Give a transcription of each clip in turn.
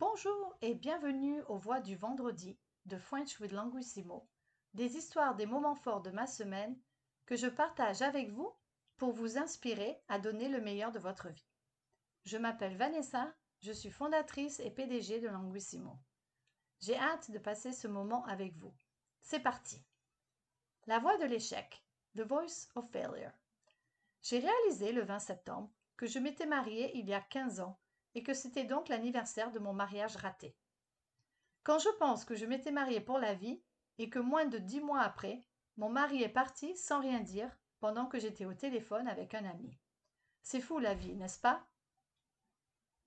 Bonjour et bienvenue aux Voix du vendredi de French with Languissimo, des histoires des moments forts de ma semaine que je partage avec vous pour vous inspirer à donner le meilleur de votre vie. Je m'appelle Vanessa, je suis fondatrice et PDG de Languissimo. J'ai hâte de passer ce moment avec vous. C'est parti. La voix de l'échec, The Voice of Failure. J'ai réalisé le 20 septembre que je m'étais mariée il y a 15 ans et que c'était donc l'anniversaire de mon mariage raté. Quand je pense que je m'étais mariée pour la vie et que moins de dix mois après, mon mari est parti sans rien dire pendant que j'étais au téléphone avec un ami. C'est fou la vie, n'est-ce pas?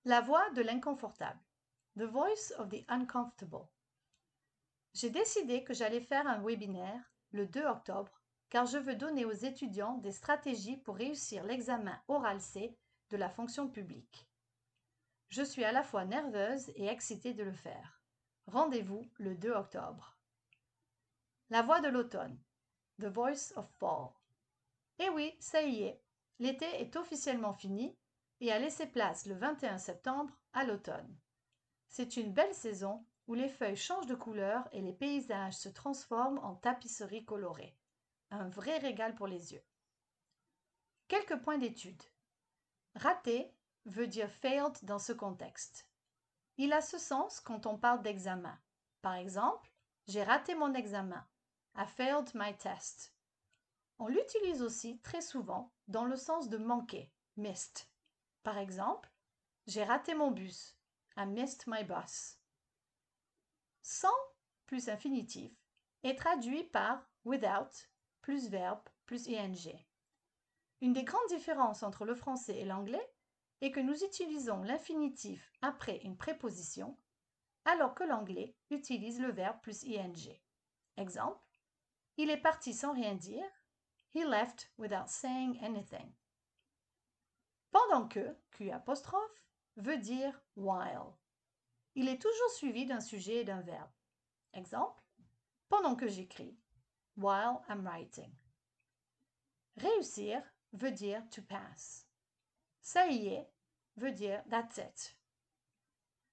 La voix de l'inconfortable. The Voice of the Uncomfortable. J'ai décidé que j'allais faire un webinaire le 2 octobre car je veux donner aux étudiants des stratégies pour réussir l'examen oral C de la fonction publique. Je suis à la fois nerveuse et excitée de le faire. Rendez-vous le 2 octobre. La voix de l'automne. The Voice of Fall. Eh oui, ça y est, l'été est officiellement fini et a laissé place le 21 septembre à l'automne. C'est une belle saison où les feuilles changent de couleur et les paysages se transforment en tapisseries colorées. Un vrai régal pour les yeux. Quelques points d'étude. Raté veut dire failed dans ce contexte. Il a ce sens quand on parle d'examen. Par exemple, j'ai raté mon examen. I failed my test. On l'utilise aussi très souvent dans le sens de manquer, missed. Par exemple, j'ai raté mon bus. I missed my bus. Sans plus infinitif est traduit par without plus verbe plus ing. Une des grandes différences entre le français et l'anglais et que nous utilisons l'infinitif après une préposition, alors que l'anglais utilise le verbe plus ing. Exemple, il est parti sans rien dire. He left without saying anything. Pendant que, Q veut dire while. Il est toujours suivi d'un sujet et d'un verbe. Exemple, pendant que j'écris. While I'm writing. Réussir veut dire to pass. Ça y est veut dire that's it.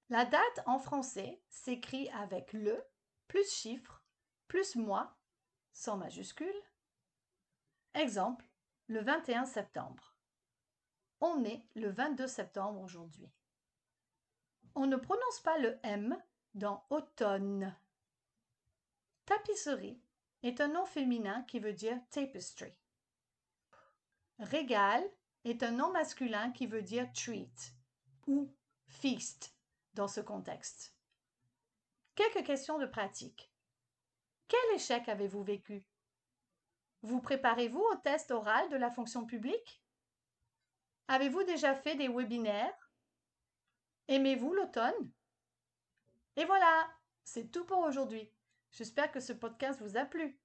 La date en français s'écrit avec le plus chiffre plus mois sans majuscule. Exemple, le 21 septembre. On est le 22 septembre aujourd'hui. On ne prononce pas le M dans automne. Tapisserie est un nom féminin qui veut dire tapestry. Régal est un nom masculin qui veut dire treat ou feast dans ce contexte. Quelques questions de pratique. Quel échec avez-vous vécu? Vous préparez-vous au test oral de la fonction publique? Avez-vous déjà fait des webinaires? Aimez-vous l'automne? Et voilà, c'est tout pour aujourd'hui. J'espère que ce podcast vous a plu.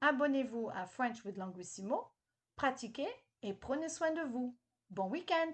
Abonnez-vous à French with Languissimo, pratiquez et prenez soin de vous. Bon week-end